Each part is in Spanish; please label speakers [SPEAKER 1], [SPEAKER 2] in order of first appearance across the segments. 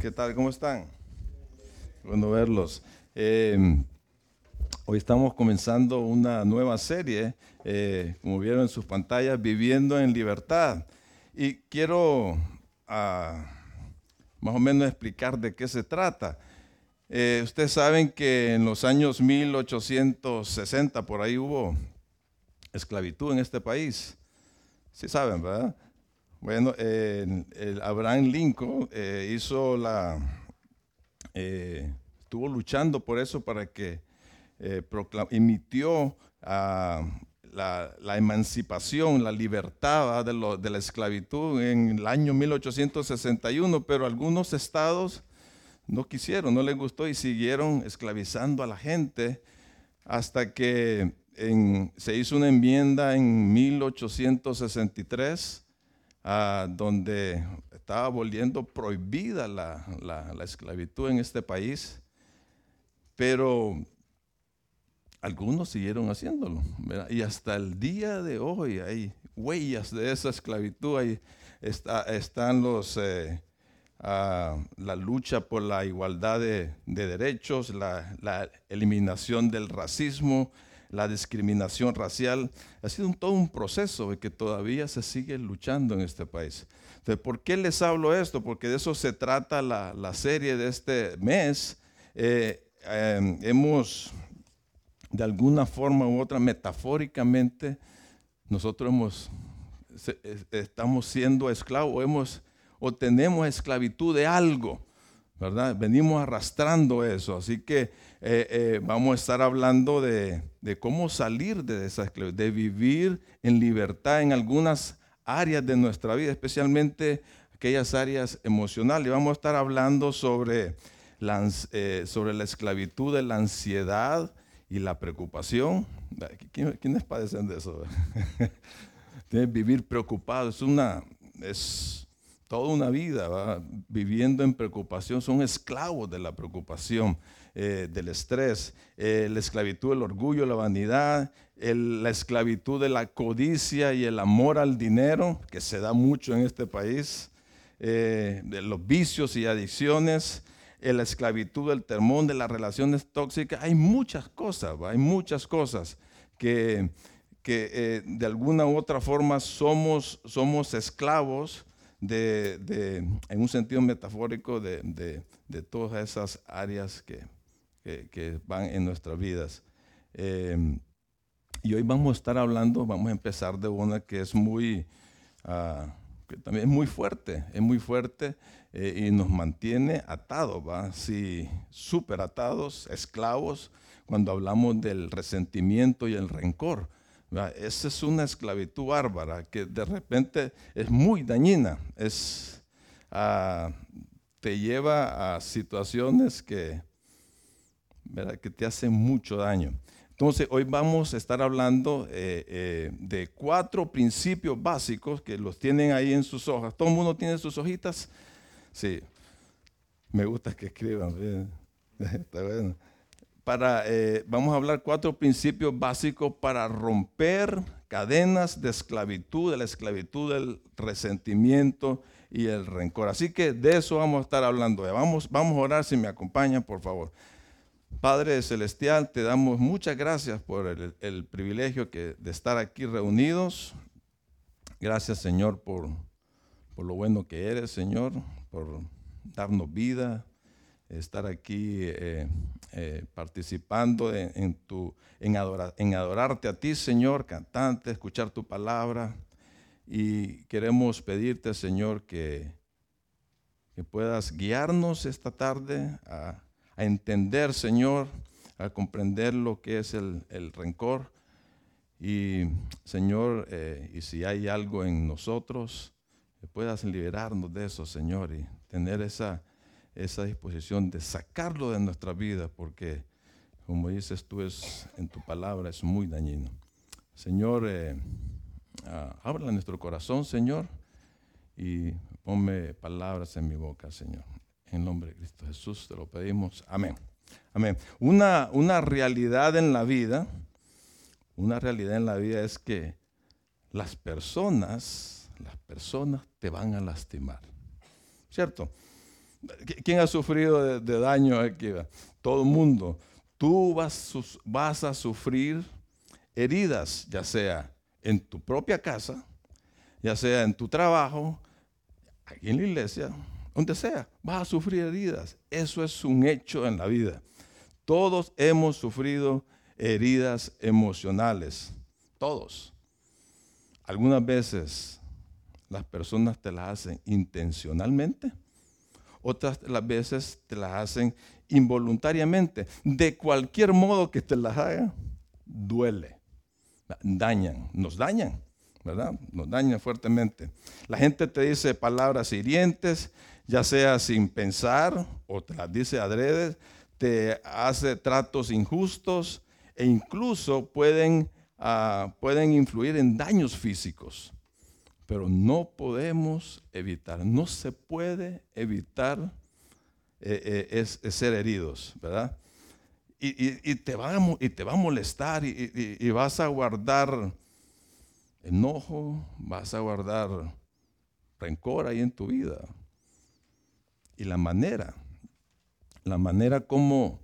[SPEAKER 1] ¿Qué tal? ¿Cómo están? Bueno verlos. Em, hoy estamos comenzando una nueva serie, eh, como vieron en sus pantallas, Viviendo en Libertad. Y quiero ah, más o menos explicar de qué se trata. Eh, ustedes saben que en los años 1860 por ahí hubo esclavitud en este país. Sí saben, ¿verdad? Bueno, el Abraham Lincoln eh, hizo la, eh, estuvo luchando por eso para que eh, emitió ah, la, emancipación, la libertad de, de, la esclavitud en el año 1861, pero algunos estados no quisieron, no les gustó y siguieron esclavizando a la gente hasta que se hizo una enmienda en 1863 donde estaba volviendo prohibida la, esclavitud en este país, pero algunos siguieron haciéndolo. Y hasta el día de hoy hay huellas de esa esclavitud, ahí está, están los... Eh, la lucha por la igualdad de, derechos, la, la, eliminación del racismo, la discriminación racial. Ha sido todo un proceso que todavía se sigue luchando en este país. Entonces, ¿por qué les hablo esto? Porque de eso se trata la, serie de este mes. Eh, em, hemos, de alguna forma u otra, metafóricamente, nosotros hemos, estamos siendo esclavos hemos, o tenemos esclavitud de algo. ¿Verdad? Venimos arrastrando eso, así que eh, eh, vamos a estar hablando de, cómo salir de esa esclavitud, de vivir en libertad en algunas áreas de nuestra vida, especialmente aquellas áreas emocionales. Vamos a estar hablando sobre la, eh, sobre la esclavitud de la ansiedad y la preocupación. ¿Quiénes padecen de eso? Tienen vivir preocupado, es una... Es, toda una vida viviendo en preocupación, son esclavos de la preocupación, eh, del estrés, eh, la esclavitud del orgullo, la vanidad, la esclavitud de la codicia y el amor al dinero, que se da mucho en este país, eh, de los vicios y adicciones, la esclavitud del termón, de las relaciones tóxicas. Hay muchas cosas, hay muchas cosas que, que de alguna u otra forma somos, somos esclavos de, en un sentido metafórico de, todas esas áreas que, van en nuestras vidas. Em, y hoy vamos a estar hablando, vamos a empezar de una que es muy, ah, que también es muy fuerte, es muy fuerte eh, y nos mantiene atados, ¿va? Sí, súper atados, esclavos, cuando hablamos del resentimiento y el rencor. Esa es una esclavitud bárbara que de repente es muy dañina. Es, ah, te lleva a situaciones que, que te hacen mucho daño. Entonces, hoy vamos a estar hablando eh, eh, de cuatro principios básicos que los tienen ahí en sus hojas. ¿Todo el mundo tiene sus hojitas? Sí. Me gusta que escriban. Está bueno eh, vamos a hablar cuatro principios básicos para romper cadenas de esclavitud, de la esclavitud del resentimiento y el rencor. Así que de eso vamos a estar hablando. Vamos, vamos a orar si me acompañan, por favor. Padre Celestial, te damos muchas gracias por el, privilegio de estar aquí reunidos. Gracias, Señor, por, por lo bueno que eres, Señor, por darnos vida, estar aquí eh, eh, participando en, tu, en, en adorarte a ti, Señor, cantante, escuchar tu palabra. Y queremos pedirte, Señor, que, que puedas guiarnos esta tarde a, entender, Señor, a comprender lo que es el, rencor. Y, Señor, eh, y si hay algo en nosotros, que puedas liberarnos de eso, Señor, y tener esa esa disposición de sacarlo de nuestra vida, porque, como dices tú, es, en tu palabra es muy dañino. Señor, eh, ah, habla nuestro corazón, Señor, y ponme palabras en mi boca, Señor. En nombre de Cristo Jesús te lo pedimos. Amén. Amén. Una, una realidad en la vida, una realidad en la vida es que las personas, las personas te van a lastimar. ¿Cierto? ¿Quién ha sufrido de, daño aquí? Todo el mundo. Tú vas, vas a sufrir heridas, ya sea en tu propia casa, ya sea en tu trabajo, aquí en la iglesia, donde sea, vas a sufrir heridas. Eso es un hecho en la vida. Todos hemos sufrido heridas emocionales. Todos. Algunas veces las personas te las hacen intencionalmente, otras las veces te las hacen involuntariamente. De cualquier modo que te las hagan, duele, dañan, nos dañan. ¿verdad? Nos daña fuertemente. La gente te dice palabras hirientes, ya sea sin pensar o te las dice adrede, te hace tratos injustos e incluso pueden, ah, pueden influir en daños físicos. Pero no podemos evitar, no se puede evitar eh, eh, es, ser heridos, ¿verdad? Y, te va y, te va a, molestar y vas a guardar enojo, vas a guardar rencor ahí en tu vida. Y la manera, la manera como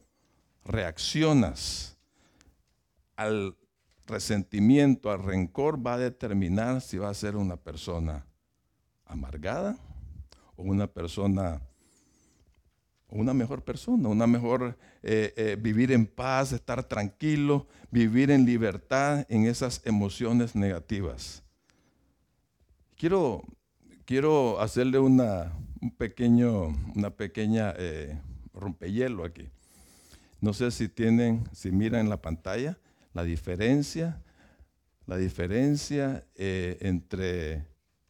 [SPEAKER 1] reaccionas al resentimiento, al rencor, va a determinar si va a ser una persona amargada o una persona, una mejor persona, una mejor eh, eh, vivir en paz, estar tranquilo, vivir en libertad en esas emociones negativas. Quiero, quiero hacerle una, un pequeño, una pequeña eh, rompehielo aquí. No sé si tienen, si miran en la pantalla la diferencia, la diferencia entre,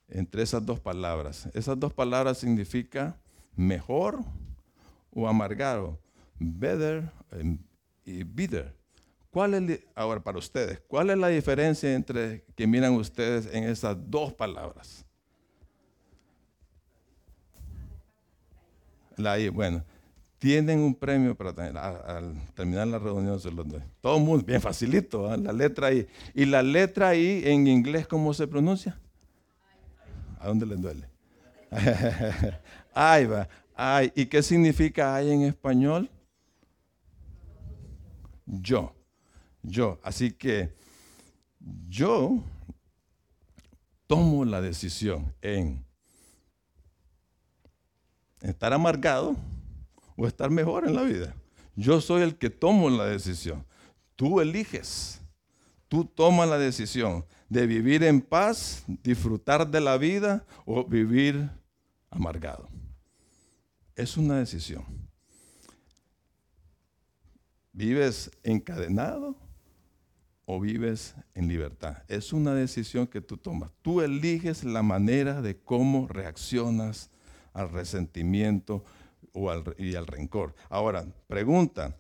[SPEAKER 1] entre esas dos palabras. Esas dos palabras significan mejor o amargado better y bitter. ¿Cuál es, ahora para ustedes, cuál es la diferencia entre que miran ustedes en esas dos palabras? La bueno, tienen un premio para al terminar la reunión se los doy. Todo muy bien facilito, ¿ah? la letra I. ¿Y la letra I en inglés cómo se pronuncia? ¿A dónde les duele? Ay, va. Ay. ¿Y qué significa ay en español? yo. Yo. Así que yo tomo la decisión en estar amargado o estar mejor en la vida. Yo soy el que tomo la decisión. Tú eliges. Tú tomas la decisión de vivir en paz, disfrutar de la vida o vivir amargado. Es una decisión. ¿Vives encadenado o vives en libertad? Es una decisión que tú tomas. Tú eliges la manera de cómo reaccionas al resentimiento y al rencor. Ahora, pregunta,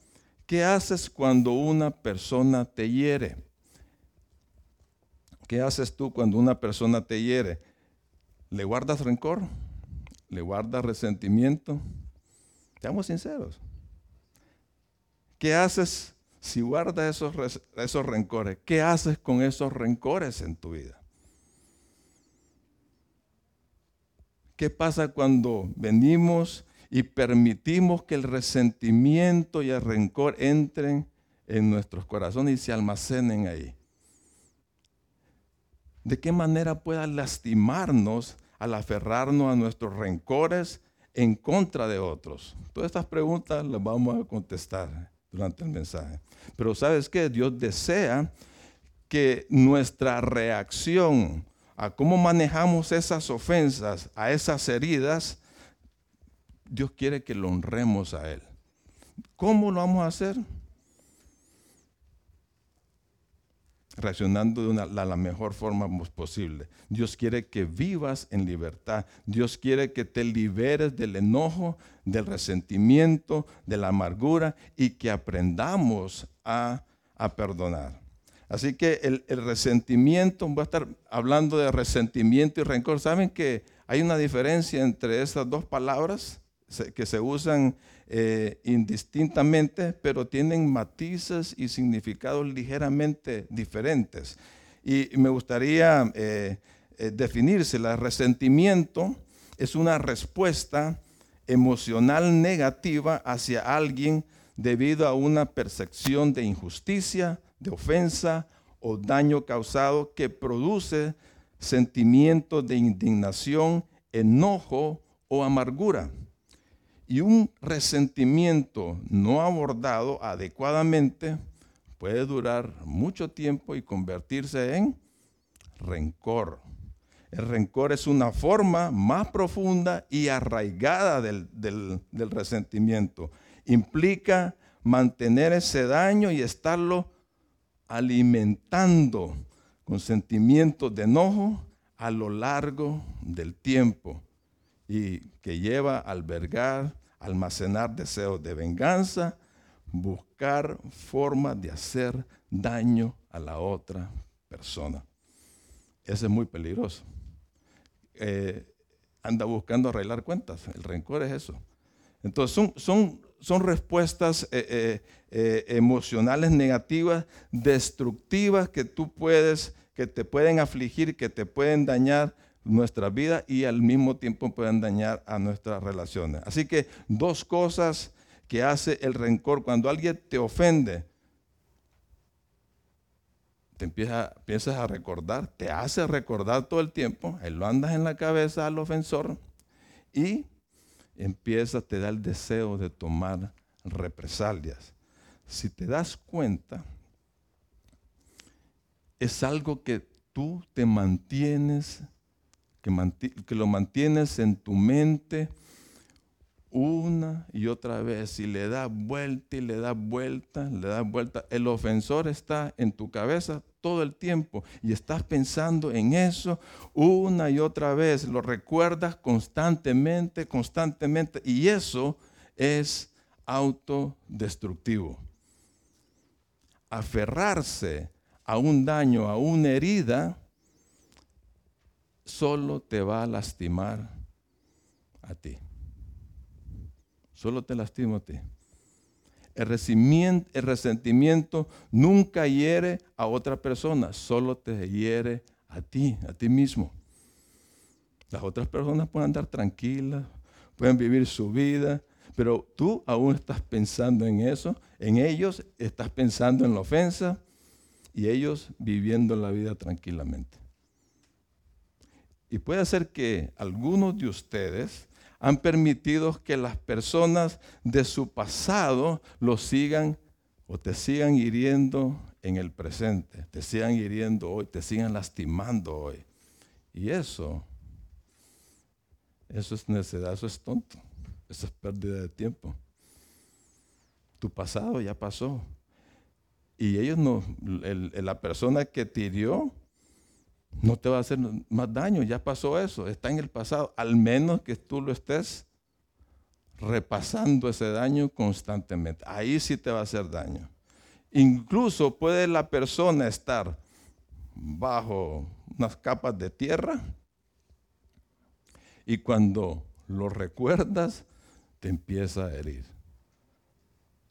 [SPEAKER 1] ¿qué haces cuando una persona te hiere? ¿Qué haces tú cuando una persona te hiere? ¿Le guardas rencor? ¿Le guardas resentimiento? Seamos sinceros. ¿Qué haces si guardas esos, esos rencores? ¿Qué haces con esos rencores en tu vida? ¿Qué pasa cuando venimos y permitimos que el resentimiento y el rencor entren en nuestros corazones y se almacenen ahí? ¿De qué manera pueda lastimarnos al aferrarnos a nuestros rencores en contra de otros? Todas estas preguntas las vamos a contestar durante el mensaje. Pero sabes qué? Dios desea que nuestra reacción a cómo manejamos esas ofensas, a esas heridas, Dios quiere que lo honremos a Él. ¿Cómo lo vamos a hacer? reaccionando de la, mejor forma posible. Dios quiere que vivas en libertad. Dios quiere que te liberes del enojo, del resentimiento, de la amargura y que aprendamos a, perdonar. Así que el, el, resentimiento, voy a estar hablando de resentimiento y rencor. ¿Saben que hay una diferencia entre estas dos palabras que se usan eh, indistintamente, pero tienen matices y significados ligeramente diferentes. Y me gustaría eh, eh, definirse. El resentimiento es una respuesta emocional negativa hacia alguien debido a una percepción de injusticia, de ofensa o daño causado que produce sentimientos de indignación, enojo o amargura. Y un resentimiento no abordado adecuadamente puede durar mucho tiempo y convertirse en rencor. El rencor es una forma más profunda y arraigada del, resentimiento. Implica mantener ese daño y estarlo alimentando con sentimientos de enojo a lo largo del tiempo y que lleva a albergar, almacenar deseos de venganza, buscar formas de hacer daño a la otra persona. Eso es muy peligroso. Eh, anda buscando arreglar cuentas. El rencor es eso. Entonces son, son, son respuestas eh, eh, emocionales negativas, destructivas que tú puedes, que te pueden afligir, que te pueden dañar nuestra vida y al mismo tiempo pueden dañar a nuestras relaciones. Así que dos cosas que hace el rencor cuando alguien te ofende te empieza, empiezas a recordar, te hace recordar todo el tiempo, él lo andas en la cabeza al ofensor y empieza, te da el deseo de tomar represalias. Si te das cuenta, es algo que tú te mantienes, que, lo mantienes en tu mente, una y otra vez y le da vuelta y le da vuelta, le da vuelta. El ofensor está en tu cabeza todo el tiempo y estás pensando en eso una y otra vez. Lo recuerdas constantemente, constantemente y eso es autodestructivo. Aferrarse a un daño, a una herida, solo te va a lastimar a ti solo te lastimo a ti. El resentimiento, nunca hiere a otra persona, solo te hiere a ti, a ti mismo. Las otras personas pueden andar tranquilas, pueden vivir su vida, pero tú aún estás pensando en eso, en ellos estás pensando en la ofensa y ellos viviendo la vida tranquilamente. Y puede ser que algunos de ustedes han permitido que las personas de su pasado lo sigan o te sigan hiriendo en el presente, te sigan hiriendo hoy, te sigan lastimando hoy. Y eso, eso es necedad, eso es tonto, eso es pérdida de tiempo. Tu pasado ya pasó. Y ellos no, la persona que te hirió, no te va a hacer más daño, ya pasó eso, está en el pasado, al menos que tú lo estés repasando ese daño constantemente. Ahí sí te va a hacer daño. Incluso puede la persona estar bajo unas capas de tierra y cuando lo recuerdas te empieza a herir.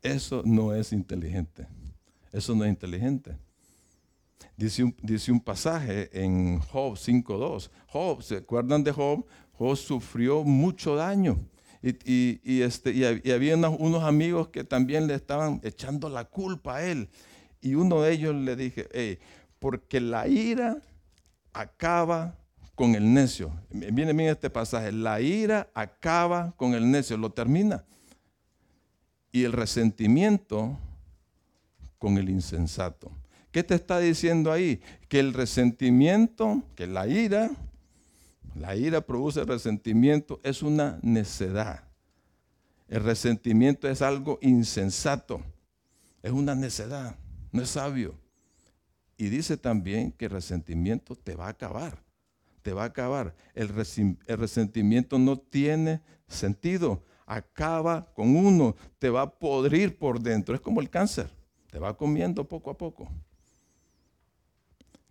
[SPEAKER 1] Eso no es inteligente. Eso no es inteligente. Dice un, pasaje en Job 5.2. Job, ¿se acuerdan de Job? Job sufrió mucho daño. Y, este, y había unos, amigos que también le estaban echando la culpa a él. Y uno de ellos le dije, porque la ira acaba con el necio. Viene bien este pasaje, la ira acaba con el necio, lo termina. Y el resentimiento con el insensato. ¿Qué te está diciendo ahí? Que el resentimiento, que la ira, la ira produce resentimiento, es una necedad. El resentimiento es algo insensato, es una necedad, no es sabio. Y dice también que el resentimiento te va a acabar, te va a acabar. El, resentimiento no tiene sentido, acaba con uno, te va a podrir por dentro, es como el cáncer, te va comiendo poco a poco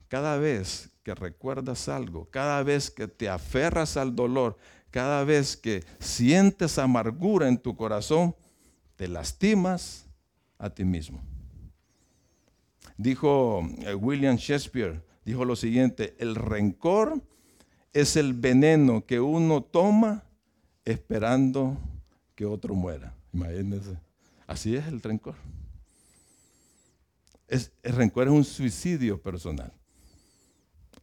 [SPEAKER 1] cada vez que recuerdas algo, cada vez que te aferras al dolor, cada vez que sientes amargura en tu corazón, te lastimas a ti mismo. Dijo eh, William Shakespeare, dijo lo siguiente, el rencor es el veneno que uno toma esperando que otro muera. Imagínense. Así es el rencor. Es, el rencor es un suicidio personal.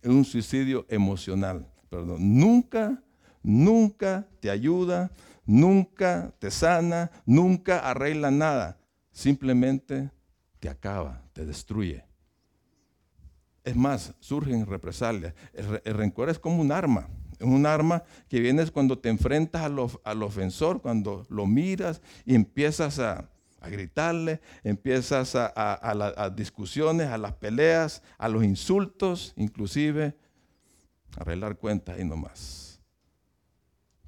[SPEAKER 1] Un suicidio emocional. Perdón. Nunca, nunca te ayuda, nunca te sana, nunca arregla nada. Simplemente te acaba, te destruye. Es más, surgen represalias. El, el rencor es como un arma. Es un arma que viene cuando te enfrentas al, ofensor, cuando lo miras y empiezas a, gritarle, empiezas a, las discusiones, a las peleas, a los insultos, inclusive a arreglar cuentas y no más.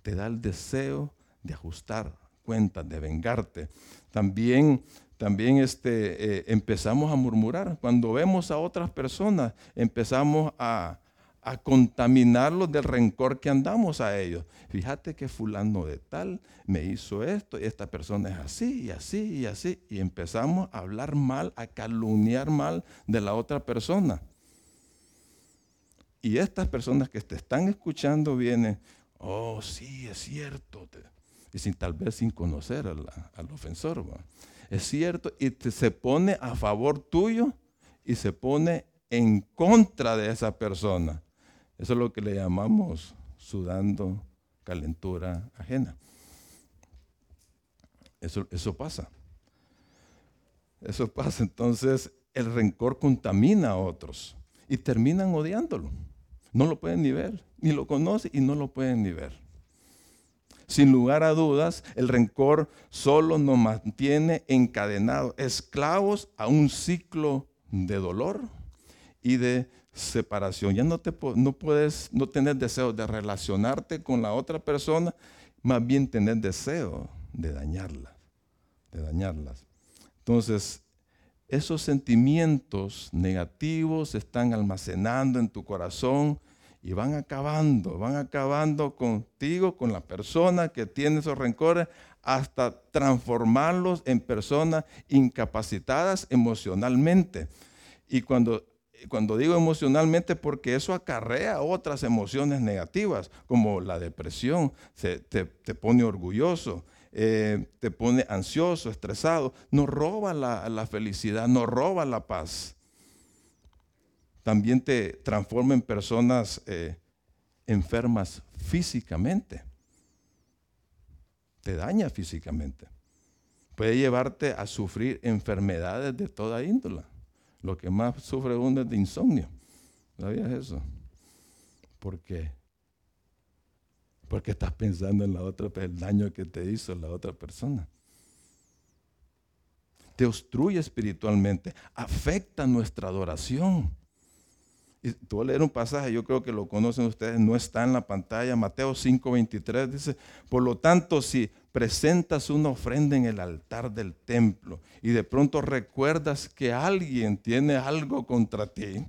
[SPEAKER 1] Te da el deseo de ajustar cuentas, de vengarte. También también este, eh, empezamos a murmurar. Cuando vemos a otras personas, empezamos a, a contaminarlos del rencor que andamos a ellos. Fíjate que fulano de tal me hizo esto y esta persona es así y así y así. Y empezamos a hablar mal, a calumniar mal de la otra persona. Y estas personas que te están escuchando vienen, oh sí, es cierto. Y sin, tal vez sin conocer al, ofensor. Es cierto. Y se pone a favor tuyo y se pone en contra de esa persona. Eso es lo que le llamamos sudando calentura ajena. Eso, eso pasa. Eso pasa. Entonces el rencor contamina a otros y terminan odiándolo. No lo pueden ni ver, ni lo conocen y no lo pueden ni ver. Sin lugar a dudas, el rencor solo nos mantiene encadenados, esclavos a un ciclo de dolor y de separación. Ya no, te, no puedes no tener deseo de relacionarte con la otra persona, más bien tener deseo de dañarlas, de dañarlas. Entonces, esos sentimientos negativos se están almacenando en tu corazón y van acabando, van acabando contigo, con la persona que tiene esos rencores, hasta transformarlos en personas incapacitadas emocionalmente. Y cuando cuando digo emocionalmente, porque eso acarrea otras emociones negativas, como la depresión, te, pone orgulloso, eh, te pone ansioso, estresado, nos roba la, felicidad, nos roba la paz. También te transforma en personas eh, enfermas físicamente. Te daña físicamente. Puede llevarte a sufrir enfermedades de toda índole. Lo que más sufre uno es de insomnio. ¿Sabías eso? ¿Por qué? Porque estás pensando en la otra, el daño que te hizo la otra persona. Te obstruye espiritualmente, afecta nuestra adoración. Y te voy a leer un pasaje, yo creo que lo conocen ustedes, no está en la pantalla, Mateo 5:23 dice, por lo tanto, si presentas una ofrenda en el altar del templo y de pronto recuerdas que alguien tiene algo contra ti,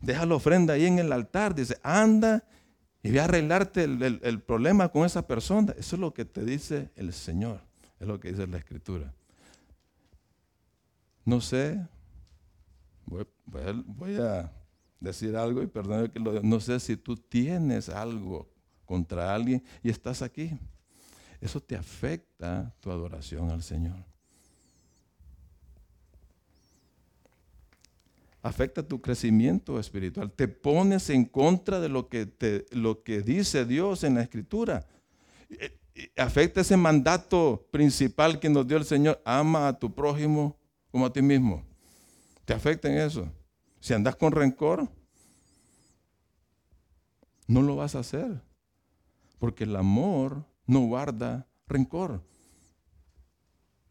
[SPEAKER 1] deja la ofrenda ahí en el altar, dice, anda y ve a arreglarte el, problema con esa persona. Eso es lo que te dice el Señor, es lo que dice la Escritura. No sé, voy, a decir algo y perdón que lo no sé si tú tienes algo contra alguien y estás aquí. Eso te afecta tu adoración al Señor. Afecta tu crecimiento espiritual. Te pones en contra de lo que, lo que dice Dios en la Escritura. Afecta ese mandato principal que nos dio el Señor. Ama a tu prójimo como a ti mismo. Te afecta en eso. Si andas con rencor, no lo vas a hacer. Porque el amor no guarda rencor.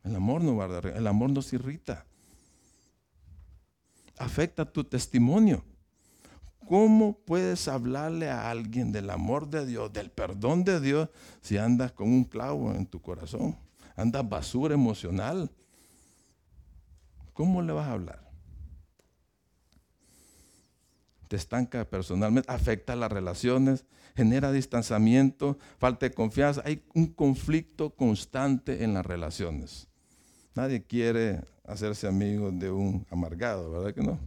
[SPEAKER 1] El amor no guarda rencor. El amor nos irrita. Afecta tu testimonio. ¿Cómo puedes hablarle a alguien del amor de Dios, del perdón de Dios, si andas con un clavo en tu corazón? Andas basura emocional. ¿Cómo le vas a hablar? Te estanca personalmente, afecta las relaciones, genera distanciamiento, falta de confianza. Hay un conflicto constante en las relaciones. Nadie quiere hacerse amigo de un amargado, ¿verdad que no?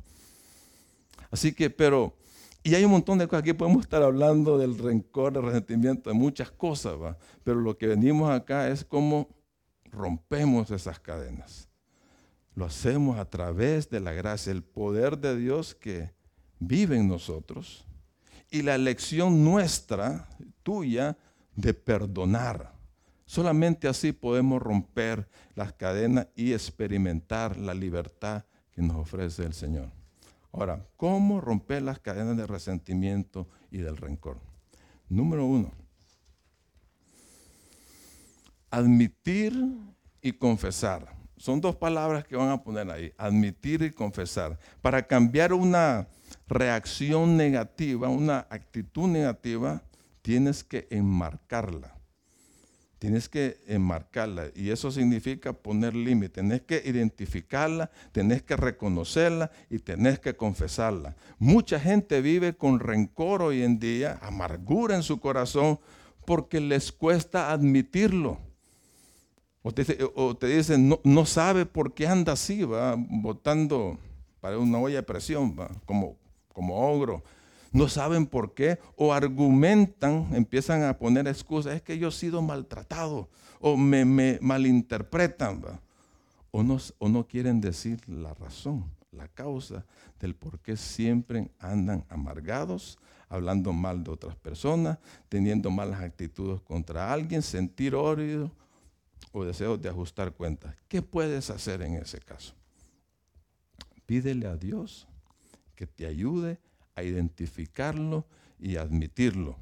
[SPEAKER 1] Así que, pero Y hay un montón de cosas. Aquí podemos estar hablando del rencor, del resentimiento, de muchas cosas, ¿va? Pero lo que venimos acá es cómo rompemos esas cadenas. Lo hacemos a través de la gracia, el poder de Dios que vive en nosotros y la elección nuestra, tuya, de perdonar. Solamente así podemos romper las cadenas y experimentar la libertad que nos ofrece el Señor. Ahora, ¿cómo romper las cadenas de resentimiento y del rencor? Número uno, admitir y confesar. Son dos palabras que van a poner ahí, admitir y confesar. Para cambiar una reacción negativa, una actitud negativa, tienes que enmarcarla. Tienes que enmarcarla y eso significa poner límite. Tienes que identificarla, tienes que reconocerla y tienes que confesarla. Mucha gente vive con rencor hoy en día, amargura en su corazón, porque les cuesta admitirlo. O te, dicen, no, no, sabe por qué anda así, va votando para una olla de presión, va, como, como ogro no saben por qué, o argumentan, empiezan a poner excusas, es que yo he sido maltratado, o me, malinterpretan, O, no, o no quieren decir la razón, la causa del por qué siempre andan amargados, hablando mal de otras personas, teniendo malas actitudes contra alguien, sentir odio o deseos de ajustar cuentas. ¿Qué puedes hacer en ese caso? Pídele a Dios que te ayude a identificarlo y admitirlo.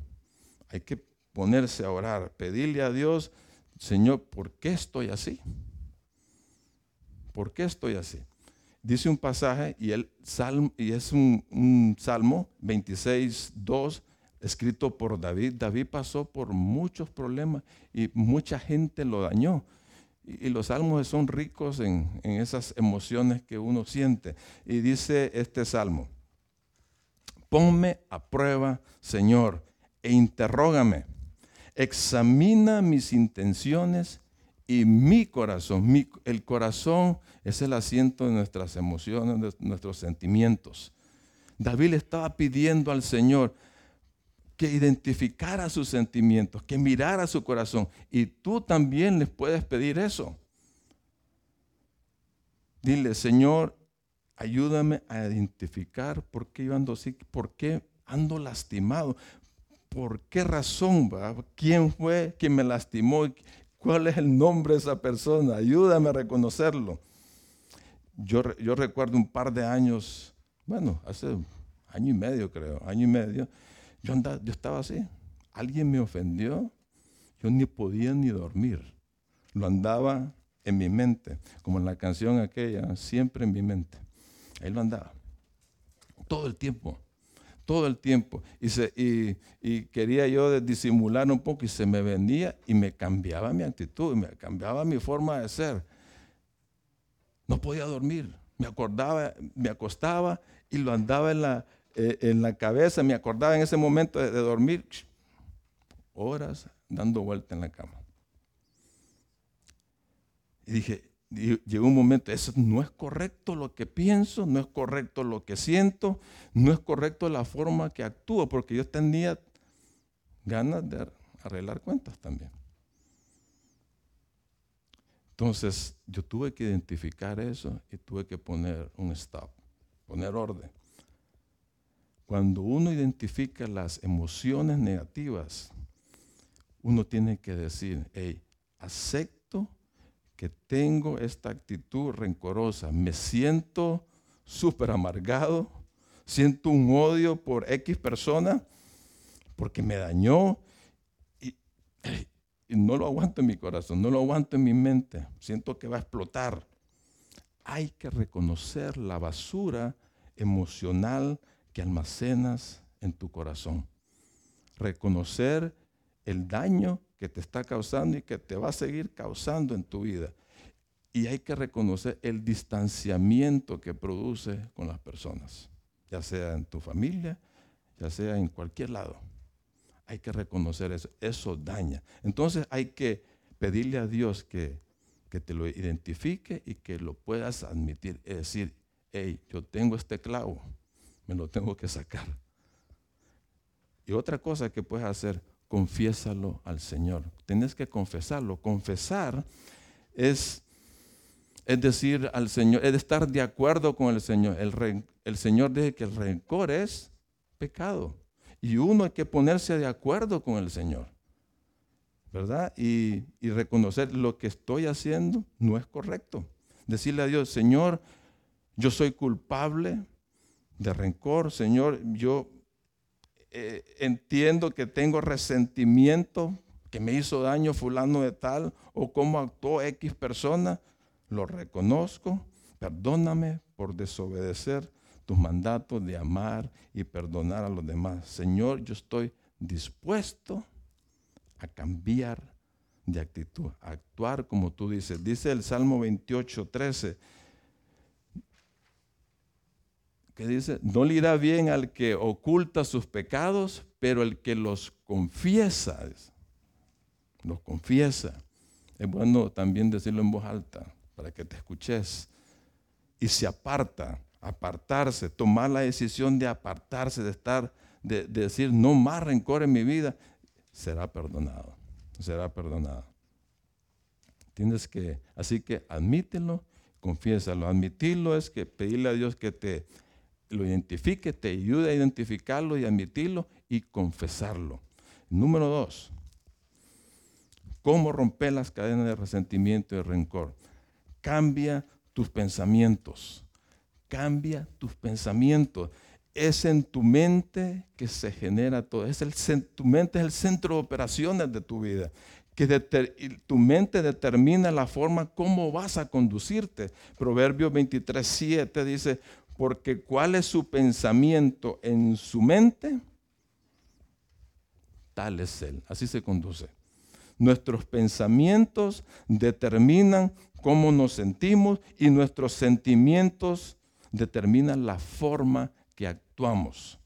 [SPEAKER 1] Hay que ponerse a orar, pedirle a Dios, Señor, ¿por qué estoy así? ¿Por qué estoy así? Dice un pasaje y, es un, salmo 26, 2, escrito por David. David pasó por muchos problemas y mucha gente lo dañó. Y, los salmos son ricos en, esas emociones que uno siente. Y dice este salmo, Ponme a prueba, Señor, e interrógame. Examina mis intenciones y mi corazón. el corazón es el asiento de nuestras emociones, de nuestros sentimientos. David estaba pidiendo al Señor que identificara sus sentimientos, que mirara su corazón. Y tú también les puedes pedir eso. Dile, Señor, ayúdame a identificar por qué yo ando así, por qué ando lastimado, por qué razón, quién fue quien me lastimó, cuál es el nombre de esa persona, ayúdame a reconocerlo. Yo, yo recuerdo un par de años, bueno, hace año y medio creo, año y medio, yo, andaba, yo estaba así, alguien me ofendió, yo ni podía ni dormir, lo andaba en mi mente, como en la canción aquella, siempre en mi mente. Ahí lo andaba. Todo el tiempo. Todo el tiempo. Y, y, quería yo disimular un poco y se me venía y me cambiaba mi actitud, me cambiaba mi forma de ser. No podía dormir. Me acordaba, me acostaba y lo andaba en la, eh, en la cabeza. Me acordaba en ese momento de, de dormir. Horas dando vuelta en la cama. Y dije, llegó un momento, eso no es correcto lo que pienso, no es correcto lo que siento, no es correcto la forma que actúo, porque yo tenía ganas de arreglar cuentas también. Entonces yo tuve que identificar eso y tuve que poner un stop, poner orden. Cuando uno identifica las emociones negativas, uno tiene que decir, hey, acepto que tengo esta actitud rencorosa, me siento súper amargado, siento un odio por X persona porque me dañó y, y, no lo aguanto en mi corazón, no lo aguanto en mi mente, siento que va a explotar. Hay que reconocer la basura emocional que almacenas en tu corazón. Reconocer el daño que te está causando y que te va a seguir causando en tu vida. Y hay que reconocer el distanciamiento que produce con las personas, ya sea en tu familia, ya sea en cualquier lado. Hay que reconocer eso. Eso daña. Entonces hay que pedirle a Dios que, que te lo identifique y que lo puedas admitir. Es decir, hey, yo tengo este clavo, me lo tengo que sacar. Y otra cosa que puedes hacer, confiésalo al Señor. Tienes que confesarlo. Confesar es, es decir al Señor, es estar de acuerdo con el Señor. El, el Señor dice que el rencor es pecado. Y uno hay que ponerse de acuerdo con el Señor. ¿Verdad? Y, y reconocer lo que estoy haciendo no es correcto. Decirle a Dios, Señor, yo soy culpable de rencor, Señor, yo eh, entiendo que tengo resentimiento, que me hizo daño fulano de tal, o cómo actuó X persona, lo reconozco, perdóname por desobedecer tus mandatos de amar y perdonar a los demás. Señor, yo estoy dispuesto a cambiar de actitud, a actuar como tú dices. Dice el Salmo 28, 13, que dice, no le irá bien al que oculta sus pecados, pero el que los confiesa, los confiesa. Es bueno también decirlo en voz alta para que te escuches. Y se aparta, apartarse, tomar la decisión de apartarse, de estar, de, de decir, no más rencor en mi vida, será perdonado, será perdonado. Tienes que, así que admítelo, confiésalo. Admitirlo es que pedirle a Dios que te lo identifique, te ayude a identificarlo y admitirlo y confesarlo. Número dos, ¿cómo romper las cadenas de resentimiento y rencor? Cambia tus pensamientos. Cambia tus pensamientos. Es en tu mente que se genera todo. Es el, tu mente es el centro de operaciones de tu vida. Que tu mente determina la forma como vas a conducirte. Proverbio 23, 7 dice, porque cuál es su pensamiento en su mente, tal es él. Así se conduce. Nuestros pensamientos determinan cómo nos sentimos y nuestros sentimientos determinan la forma que actuamos.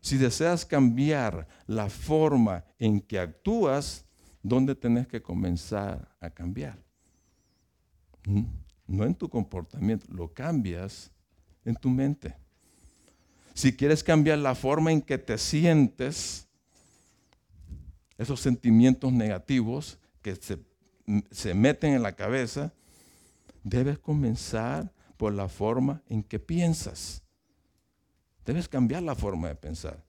[SPEAKER 1] Si deseas cambiar la forma en que actúas, ¿dónde tenés que comenzar a cambiar? ¿Mm? No en tu comportamiento, lo cambias en tu mente. Si quieres cambiar la forma en que te sientes, esos sentimientos negativos que se, meten en la cabeza, debes comenzar por la forma en que piensas. Debes cambiar la forma de pensar.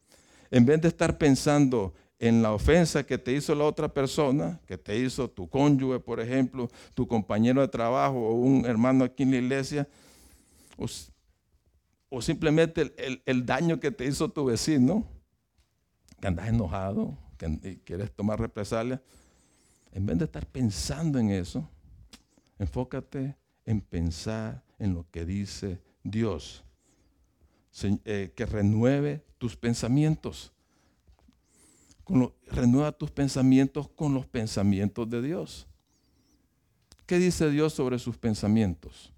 [SPEAKER 1] En vez de estar pensando en la ofensa que te hizo la otra persona, que te hizo tu cónyuge, por ejemplo, tu compañero de trabajo o un hermano aquí en la iglesia, o, simplemente el, daño que te hizo tu vecino, que andas enojado, que quieres tomar represalias, en vez de estar pensando en eso, enfócate en pensar en lo que dice Dios, eh, que renueve tus pensamientos renueva tus pensamientos con los pensamientos de Dios. ¿Qué dice Dios sobre sus pensamientos?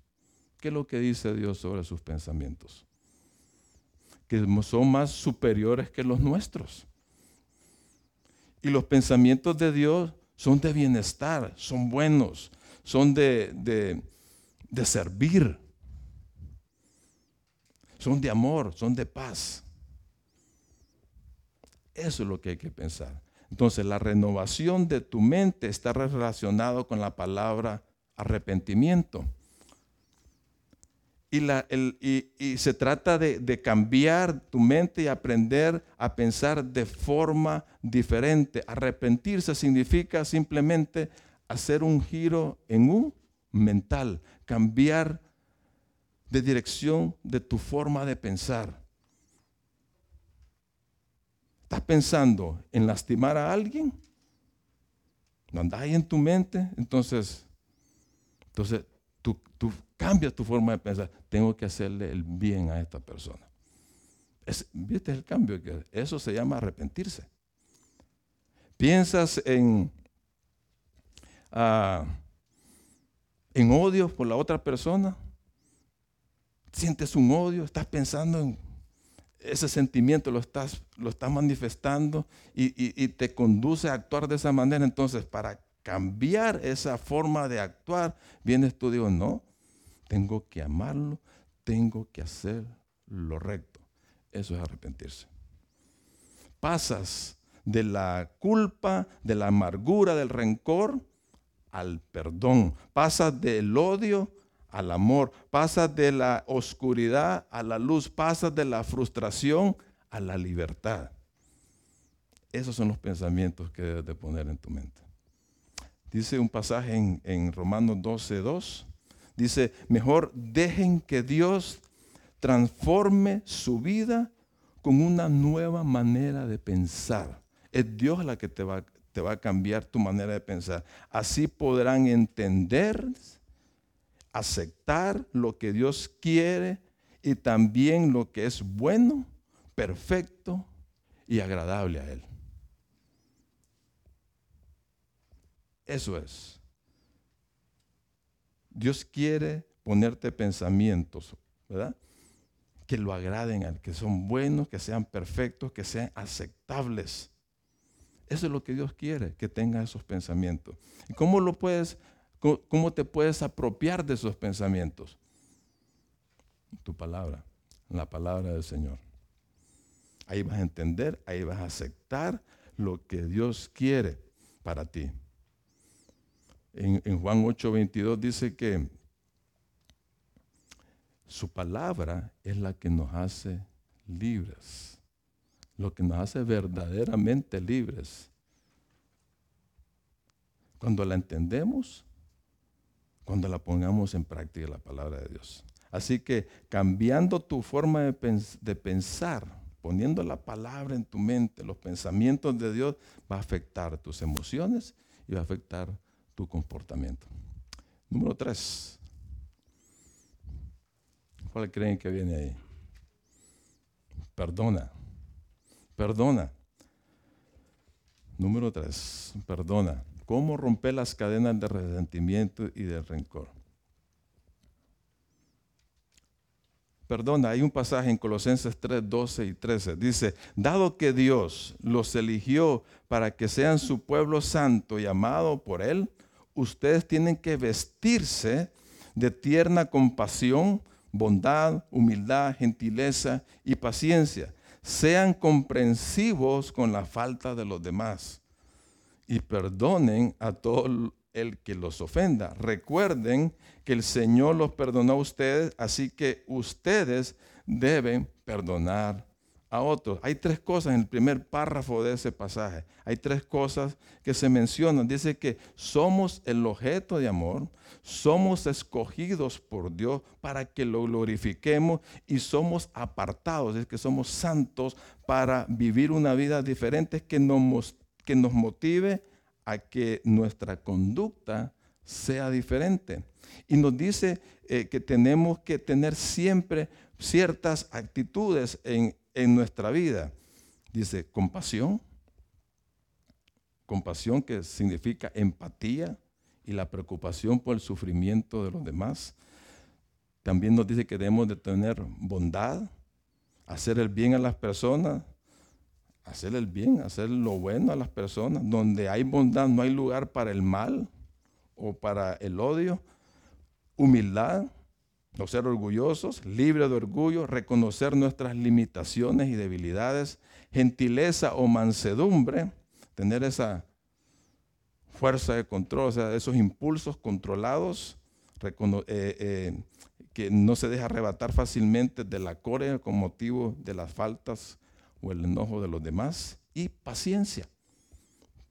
[SPEAKER 1] ¿Qué es lo que dice Dios sobre sus pensamientos? Que son más superiores que los nuestros. Y los pensamientos de Dios son de bienestar, son buenos, son de, de, servir, son de amor, son de paz. Eso es lo que hay que pensar. Entonces, la renovación de tu mente está relacionado con la palabra arrepentimiento. Y, se trata de, de, cambiar tu mente y aprender a pensar de forma diferente. Arrepentirse significa simplemente hacer un giro en un mental, cambiar de dirección de tu forma de pensar. ¿Estás pensando en lastimar a alguien? ¿No andas ahí en tu mente? Entonces, entonces tú, cambias tu forma de pensar. Tengo que hacerle el bien a esta persona. ¿Viste el cambio? Eso se llama arrepentirse. Piensas en, ah, en odio por la otra persona. Sientes un odio, estás pensando en ese sentimiento lo estás, lo estás manifestando y, te conduce a actuar de esa manera. Entonces, para cambiar esa forma de actuar, vienes tú y digo, no, tengo que amarlo, tengo que hacer lo recto. Eso es arrepentirse. pasas de la culpa, de la amargura, del rencor, al perdón. Pasas del odio al amor. Pasas de la oscuridad a la luz. Pasas de la frustración a la libertad. Esos son los pensamientos que debes de poner en tu mente. Dice un pasaje en, en Romanos 12, 2. Dice, mejor dejen que Dios transforme su vida con una nueva manera de pensar. Es Dios la que te va, te va a cambiar tu manera de pensar. Así podrán entender, aceptar lo que Dios quiere y también lo que es bueno, perfecto y agradable a Él. Eso es. Dios quiere ponerte pensamientos, ¿verdad? Que lo agraden, que son buenos, que sean perfectos, que sean aceptables. Eso es lo que Dios quiere, que tengas esos pensamientos. ¿Y cómo lo puedes, cómo te puedes apropiar de esos pensamientos? Tu palabra, la palabra del Señor. Ahí vas a entender, ahí vas a aceptar lo que Dios quiere para ti en, Juan 8:22 dice que su palabra es la que nos hace libres, lo que nos hace verdaderamente libres. Cuando la entendemos, cuando la pongamos en práctica la palabra de Dios. Así que cambiando tu forma de, pensar, poniendo la palabra en tu mente, los pensamientos de Dios, va a afectar tus emociones y va a afectar tu comportamiento. Número tres. ¿Cuál creen que viene ahí? Perdona. Perdona. Número tres. Perdona. ¿Cómo romper las cadenas de resentimiento y de rencor? Perdona, hay un pasaje en Colosenses 3, 12 y 13. Dice, dado que Dios los eligió para que sean su pueblo santo y amado por Él, ustedes tienen que vestirse de tierna compasión, bondad, humildad, gentileza y paciencia. Sean comprensivos con la falta de los demás y perdonen a todo el que los ofenda. Recuerden que el Señor los perdonó a ustedes, así que ustedes deben perdonar a otros. Hay tres cosas en el primer párrafo de ese pasaje. Hay tres cosas que se mencionan. Dice que somos el objeto de amor, somos escogidos por Dios para que lo glorifiquemos y somos apartados, es que somos santos para vivir una vida diferente que nos, que nos motive a que nuestra conducta sea diferente. Y nos dice eh, que tenemos que tener siempre ciertas actitudes en, en nuestra vida. Dice, compasión. Compasión que significa empatía y la preocupación por el sufrimiento de los demás. También nos dice que debemos de tener bondad, hacer el bien a las personas, hacer el bien, hacer lo bueno a las personas. Donde hay bondad no hay lugar para el mal o para el odio. Humildad, no ser orgullosos, libre de orgullo, reconocer nuestras limitaciones y debilidades, gentileza o mansedumbre, tener esa fuerza de control, o sea, esos impulsos controlados, eh, eh, que no se deja arrebatar fácilmente de la corea con motivo de las faltas o el enojo de los demás, y paciencia.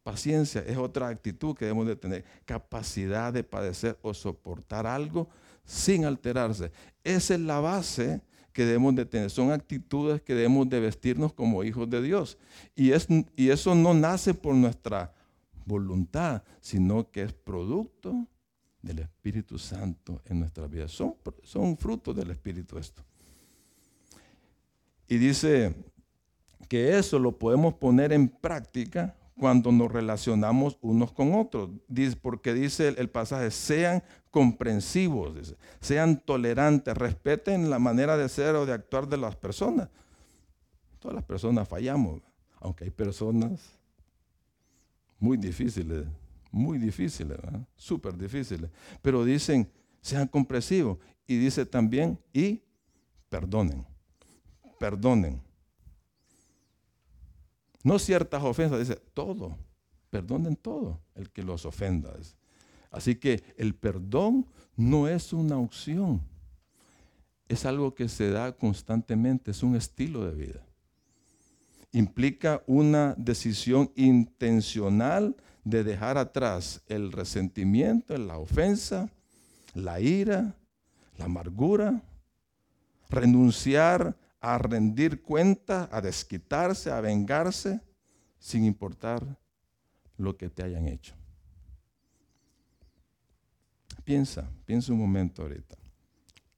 [SPEAKER 1] Paciencia es otra actitud que debemos de tener, capacidad de padecer o soportar algo sin alterarse. Esa es la base que debemos de tener. Son actitudes que debemos de vestirnos como hijos de Dios. Y, es, y eso no nace por nuestra voluntad, sino que es producto del Espíritu Santo en nuestra vida. Son, son frutos del Espíritu esto. Y dice que eso lo podemos poner en práctica cuando nos relacionamos unos con otros. Porque dice el, pasaje, sean comprensivos, sean tolerantes, respeten la manera de ser o de actuar de las personas. Todas las personas fallamos, aunque hay personas muy difíciles, muy difíciles, súper difíciles. Pero dicen, sean comprensivos. Y dice también, y perdonen, perdonen. No ciertas ofensas, dice todo. Perdonen todo el que los ofenda. Así que el perdón no es una opción. Es algo que se da constantemente, es un estilo de vida. Implica una decisión intencional de dejar atrás el resentimiento, la ofensa, la ira, la amargura, renunciar a rendir cuenta, a desquitarse, a vengarse, sin importar lo que te hayan hecho. Piensa, piensa un momento ahorita.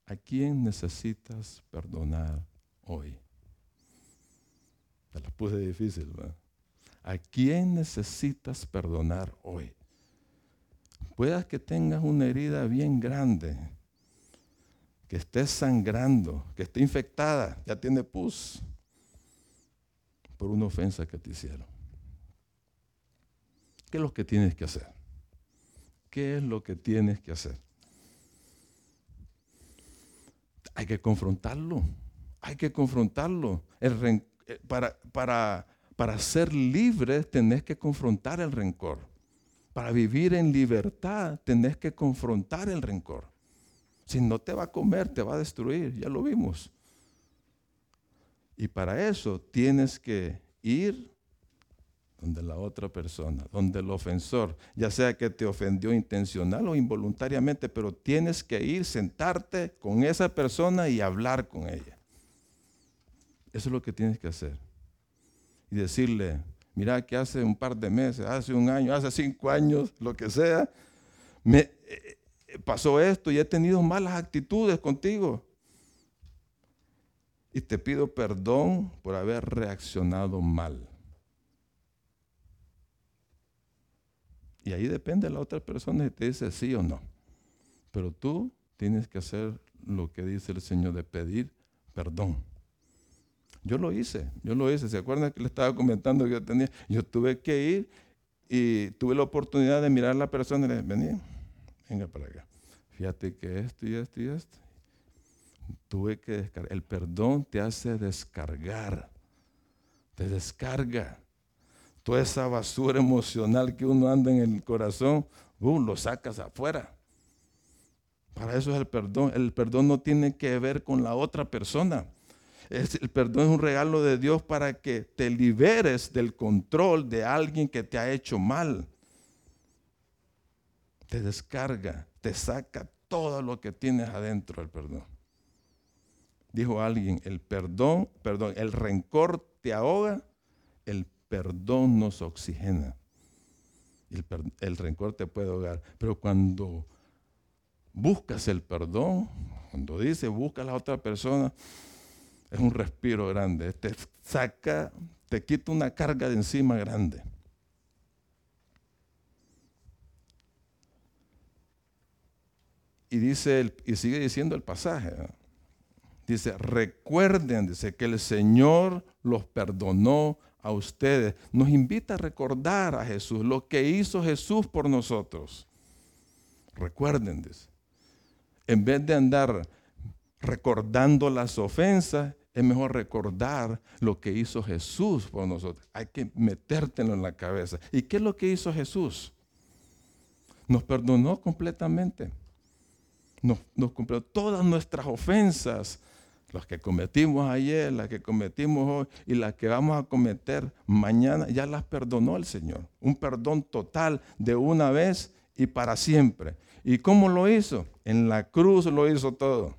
[SPEAKER 1] ¿A quién necesitas perdonar hoy? Te la puse difícil, ¿verdad? ¿A quién necesitas perdonar hoy? Puedas que tengas una herida bien grande, que esté sangrando, que esté infectada, ya tiene pus, por una ofensa que te hicieron. ¿Qué es lo que tienes que hacer? ¿Qué es lo que tienes que hacer? Hay que confrontarlo, hay que confrontarlo. Eh, para, para, para ser libre tenés que confrontar el rencor. Para vivir en libertad tenés que confrontar el rencor. Si no te va a comer, te va a destruir, ya lo vimos. Y para eso tienes que ir donde la otra persona, donde el ofensor, ya sea que te ofendió intencional o involuntariamente, pero tienes que ir, sentarte con esa persona y hablar con ella. Eso es lo que tienes que hacer. Y decirle, mira que hace un par de meses, hace un año, hace cinco años, lo que sea, me, pasó esto y he tenido malas actitudes contigo. Y te pido perdón por haber reaccionado mal. Y ahí depende de la otra persona si te dice sí o no. Pero tú tienes que hacer lo que dice el Señor de pedir perdón. Yo lo hice, yo lo hice. ¿Se acuerdan que le estaba comentando que yo tenía? Yo tuve que ir y tuve la oportunidad de mirar a la persona y le dije, venga para acá. Fíjate que esto y esto y esto. Tuve que descargar. El perdón te hace descargar. Te descarga. Toda esa basura emocional que uno anda en el corazón, uh, lo sacas afuera. Para eso es el perdón. El perdón no tiene que ver con la otra persona. el perdón es un regalo de Dios para que te liberes del control de alguien que te ha hecho mal te descarga, te saca todo lo que tienes adentro del perdón. Dijo alguien, el perdón, perdón, el rencor te ahoga, el perdón nos oxigena. El, el rencor te puede ahogar, pero cuando buscas el perdón, cuando dice busca a la otra persona, es un respiro grande, te saca, te quita una carga de encima grande. Y, dice y sigue diciendo el pasaje. Dice, recuerden, dice, que el Señor los perdonó a ustedes. Nos invita a recordar a Jesús, lo que hizo Jesús por nosotros. Recuerden, dice. En vez de andar recordando las ofensas, es mejor recordar lo que hizo Jesús por nosotros. Hay que metértelo en la cabeza. ¿Y qué es lo que hizo Jesús? Nos perdonó completamente nos, cumplió todas nuestras ofensas, las que cometimos ayer, las que cometimos hoy y las que vamos a cometer mañana, ya las perdonó el Señor. Un perdón total de una vez y para siempre. ¿Y cómo lo hizo? En la cruz lo hizo todo.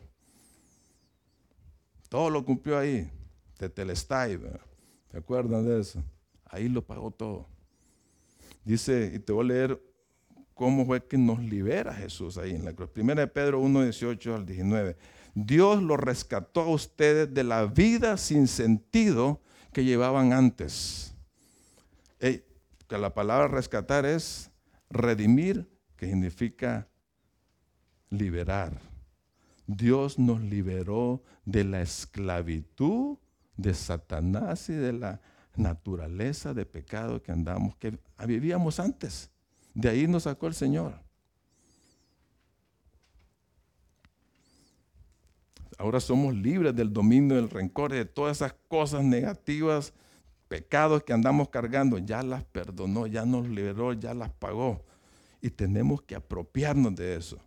[SPEAKER 1] Todo lo cumplió ahí. De Telestai, ¿se acuerdan de eso? Ahí lo pagó todo. Dice, y te voy a leer cómo fue que nos libera Jesús ahí en la cruz. Primera de Pedro 1, 18 al 19. Dios lo rescató a ustedes de la vida sin sentido que llevaban antes. que la palabra rescatar es redimir, que significa liberar. Dios nos liberó de la esclavitud de Satanás y de la naturaleza de pecado que andamos, que vivíamos antes. De ahí nos sacó el Señor. Ahora somos libres del dominio del rencor, de todas esas cosas negativas pecados que andamos cargando, ya las perdonó, ya nos liberó, ya las pagó. Y tenemos que apropiarnos de eso.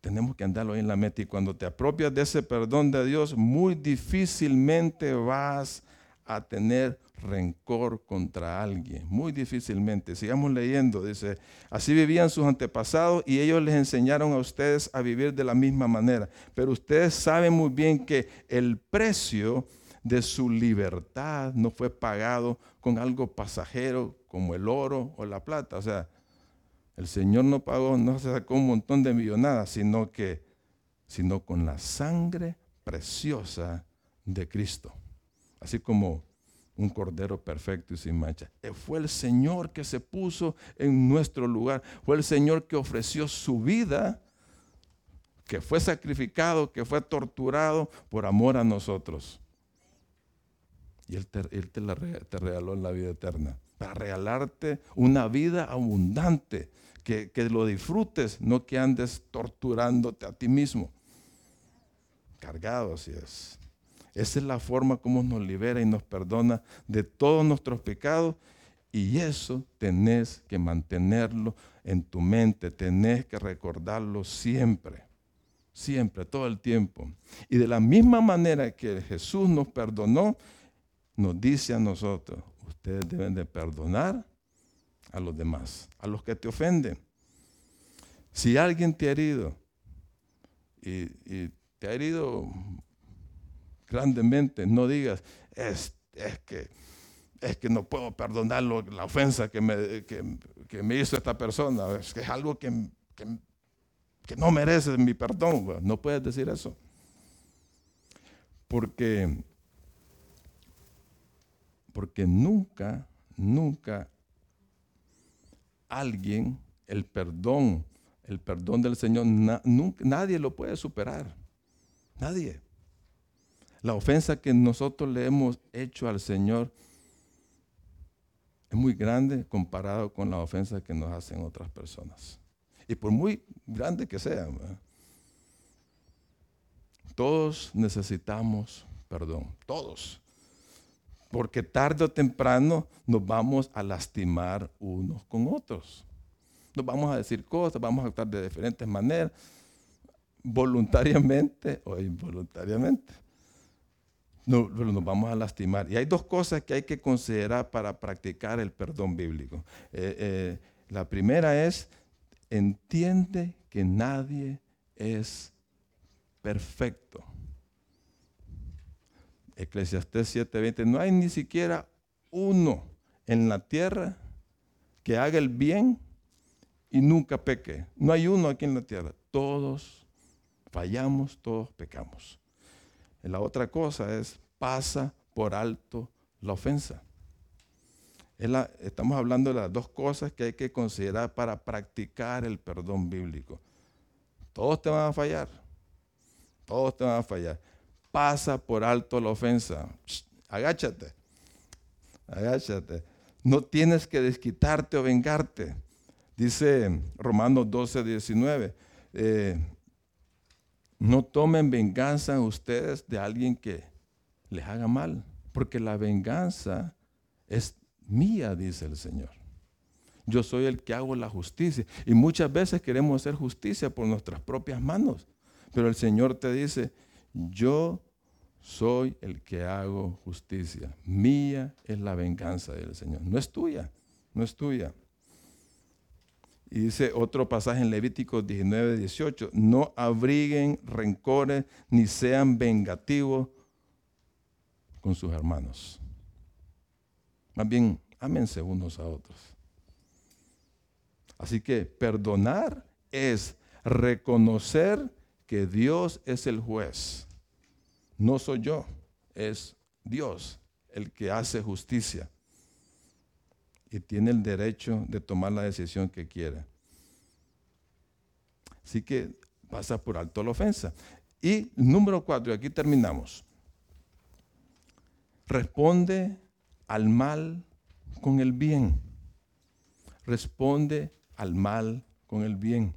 [SPEAKER 1] Tenemos que andarlo ahí en la mente. Y cuando te apropias de ese perdón de Dios, muy difícilmente vas a tener rencor contra alguien, muy difícilmente. Sigamos leyendo, dice, así vivían sus antepasados y ellos les enseñaron a ustedes a vivir de la misma manera. Pero ustedes saben muy bien que el precio de su libertad no fue pagado con algo pasajero como el oro o la plata. O sea, el Señor no pagó, no se sacó un montón de millonadas, sino que, sino con la sangre preciosa de Cristo. Así como un cordero perfecto y sin mancha. Eh, fue el Señor que se puso en nuestro lugar. Fue el Señor que ofreció su vida, que fue sacrificado, que fue torturado por amor a nosotros. Y Él te, te, regaló la vida eterna. Para regalarte una vida abundante. Que, que lo disfrutes, no que andes torturándote a ti mismo. Cargado así es. Esa es la forma como nos libera y nos perdona de todos nuestros pecados. Y eso tenés que mantenerlo en tu mente, tenés que recordarlo siempre, siempre, todo el tiempo. Y de la misma manera que Jesús nos perdonó, nos dice a nosotros, ustedes deben de perdonar a los demás, a los que te ofenden. Si alguien te ha herido y, y te ha herido grandemente. No digas, es, que, es que no puedo perdonar la ofensa que me, que, me, hizo esta persona. Es que es algo que, que no merece mi perdón. No puedes decir eso. Porque, porque nunca, nunca alguien, el perdón, el perdón del Señor, nadie lo puede superar. Nadie. La ofensa que nosotros le hemos hecho al Señor es muy grande comparado con la ofensa que nos hacen otras personas. Y por muy grande que sea, todos necesitamos perdón, todos. Porque tarde o temprano nos vamos a lastimar unos con otros. Nos vamos a decir cosas, vamos a actuar de diferentes maneras, voluntariamente o involuntariamente no, nos vamos a lastimar. Y hay dos cosas que hay que considerar para practicar el perdón bíblico. Eh, eh, la primera es, entiende que nadie es perfecto. Eclesiastés 7:20, no hay ni siquiera uno en la tierra que haga el bien y nunca peque. No hay uno aquí en la tierra. Todos fallamos, todos pecamos. La otra cosa es, pasa por alto la ofensa. estamos hablando de las dos cosas que hay que considerar para practicar el perdón bíblico. Todos te van a fallar. Todos te van a fallar. Pasa por alto la ofensa. agáchate. Agáchate. No tienes que desquitarte o vengarte. Dice Romanos 12, 19. No tomen venganza ustedes de alguien que les haga mal, porque la venganza es mía, dice el Señor. Yo soy el que hago la justicia. Y muchas veces queremos hacer justicia por nuestras propias manos. Pero el Señor te dice, yo soy el que hago justicia. Mía es la venganza del Señor. No es tuya, no es tuya. Y dice otro pasaje en Levítico 19, 18, no abriguen rencores ni sean vengativos con sus hermanos. Más bien, ámense unos a otros. Así que perdonar es reconocer que Dios es el juez. No soy yo, es Dios el que hace justicia y tiene el derecho de tomar la decisión que quiera. Así que pasa por alto la ofensa. Y número cuatro, y aquí terminamos. Responde al mal con el bien. Responde al mal con el bien.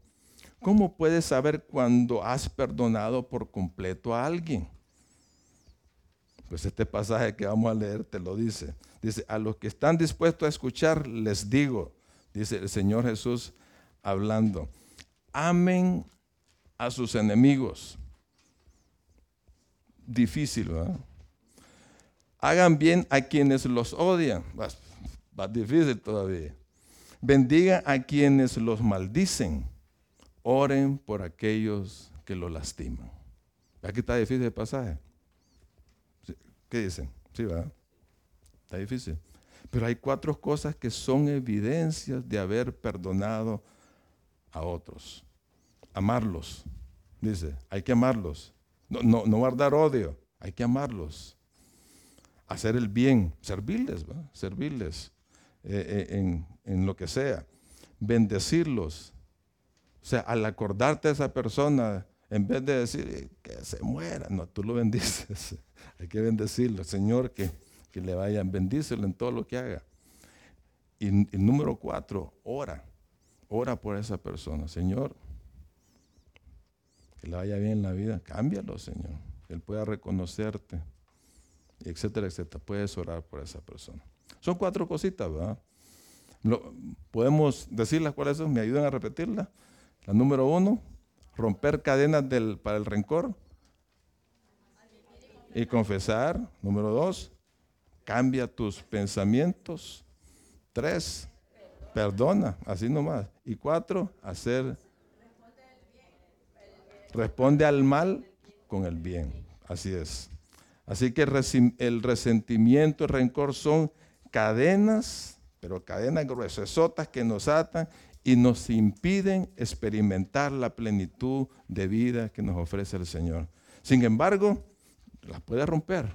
[SPEAKER 1] ¿Cómo puedes saber cuando has perdonado por completo a alguien? Pues este pasaje que vamos a leer te lo dice. Dice, a los que están dispuestos a escuchar, les digo, dice el Señor Jesús hablando, amen a sus enemigos. Difícil, ¿verdad? Hagan bien a quienes los odian. Más, difícil todavía. Bendiga a quienes los maldicen. Oren por aquellos que lo lastiman. Aquí está difícil el pasaje. ¿Qué dicen? Sí, ¿verdad? Está difícil. Pero hay cuatro cosas que son evidencias de haber perdonado a otros. Amarlos. Dice, hay que amarlos. No, no, guardar odio, hay que amarlos. Hacer el bien, servirles, ¿verdad? servirles eh, eh, en, en lo que sea. Bendecirlos. O sea, al acordarte a esa persona, en vez de decir que se muera, no, tú lo bendices. Hay que bendecirlo. Señor, que, que le vayan, bendícelo en todo lo que haga. Y, y, número cuatro, ora. Ora por esa persona. Señor, que le vaya bien en la vida. Cámbialo, Señor. Que Él pueda reconocerte. Etcétera, etcétera. Puedes orar por esa persona. Son cuatro cositas, ¿verdad? ¿Podemos decirlas cuáles son? ¿Me ayudan a repetirlas? La número uno, romper cadenas para el rencor y confesar. Número dos, cambia tus pensamientos. Tres, perdona, así nomás. Y cuatro, hacer, responde al mal con el bien. Así es. Así que el resentimiento el rencor son cadenas, pero cadenas gruesotas que nos atan y nos impiden experimentar la plenitud de vida que nos ofrece el Señor. Sin embargo, las puedes romper.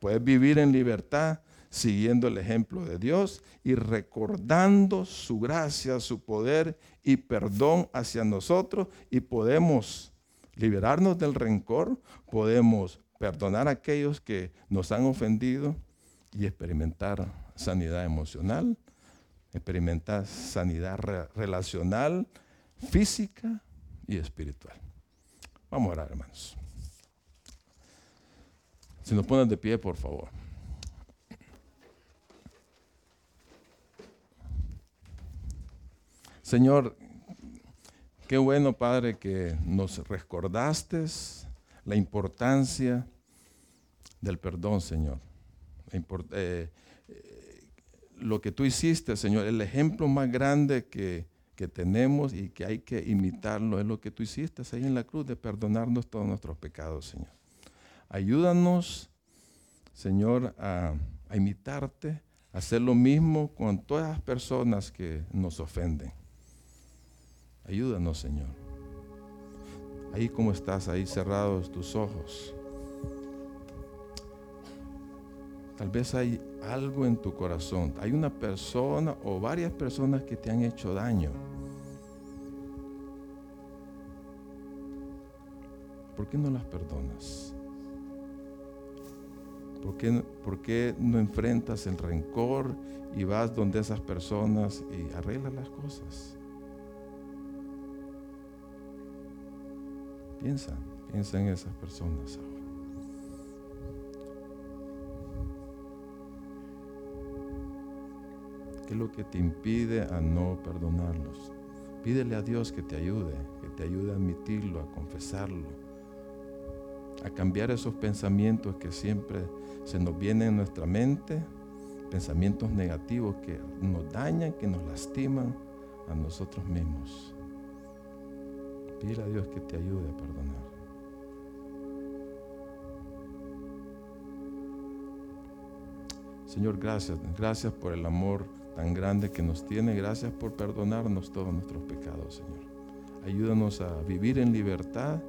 [SPEAKER 1] Puedes vivir en libertad siguiendo el ejemplo de Dios y recordando su gracia, su poder y perdón hacia nosotros y podemos liberarnos del rencor, podemos perdonar a aquellos que nos han ofendido y experimentar sanidad emocional, experimentar sanidad relacional, física y espiritual. Vamos a orar, hermanos. Si nos ponen de pie, por favor. Señor, qué bueno, Padre, que nos recordaste la importancia del perdón, Señor. Eh, lo que tú hiciste, Señor, el ejemplo más grande que, que tenemos y que hay que imitarlo es lo que tú hiciste ahí en la cruz de perdonarnos todos nuestros pecados, Señor. Ayúdanos, Señor, a, imitarte, a hacer lo mismo con todas las personas que nos ofenden. Ayúdanos, Señor. Ahí como estás, ahí cerrados tus ojos. Tal vez hay algo en tu corazón. Hay una persona o varias personas que te han hecho daño. ¿Por qué no las perdonas? ¿Por qué, no enfrentas el rencor y vas donde esas personas y arreglas las cosas? Piensa, piensa en esas personas ahora. Es lo que te impide a no perdonarlos? Pídele a Dios que te ayude, que te ayude a admitirlo, a confesarlo, a cambiar esos pensamientos que siempre se nos vienen en nuestra mente, pensamientos negativos que nos dañan, que nos lastiman a nosotros mismos. Pide a Dios que te ayude a perdonar. Señor, gracias. Gracias por el amor tan grande que nos tiene. Gracias por perdonarnos todos nuestros pecados, Señor. Ayúdanos a vivir en libertad.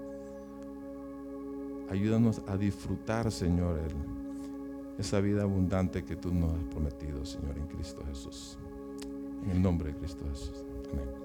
[SPEAKER 1] Ayúdanos a disfrutar, Señor, esa vida abundante que tú nos has prometido, Señor, en Cristo Jesús. En el nombre de Cristo Jesús. Amén.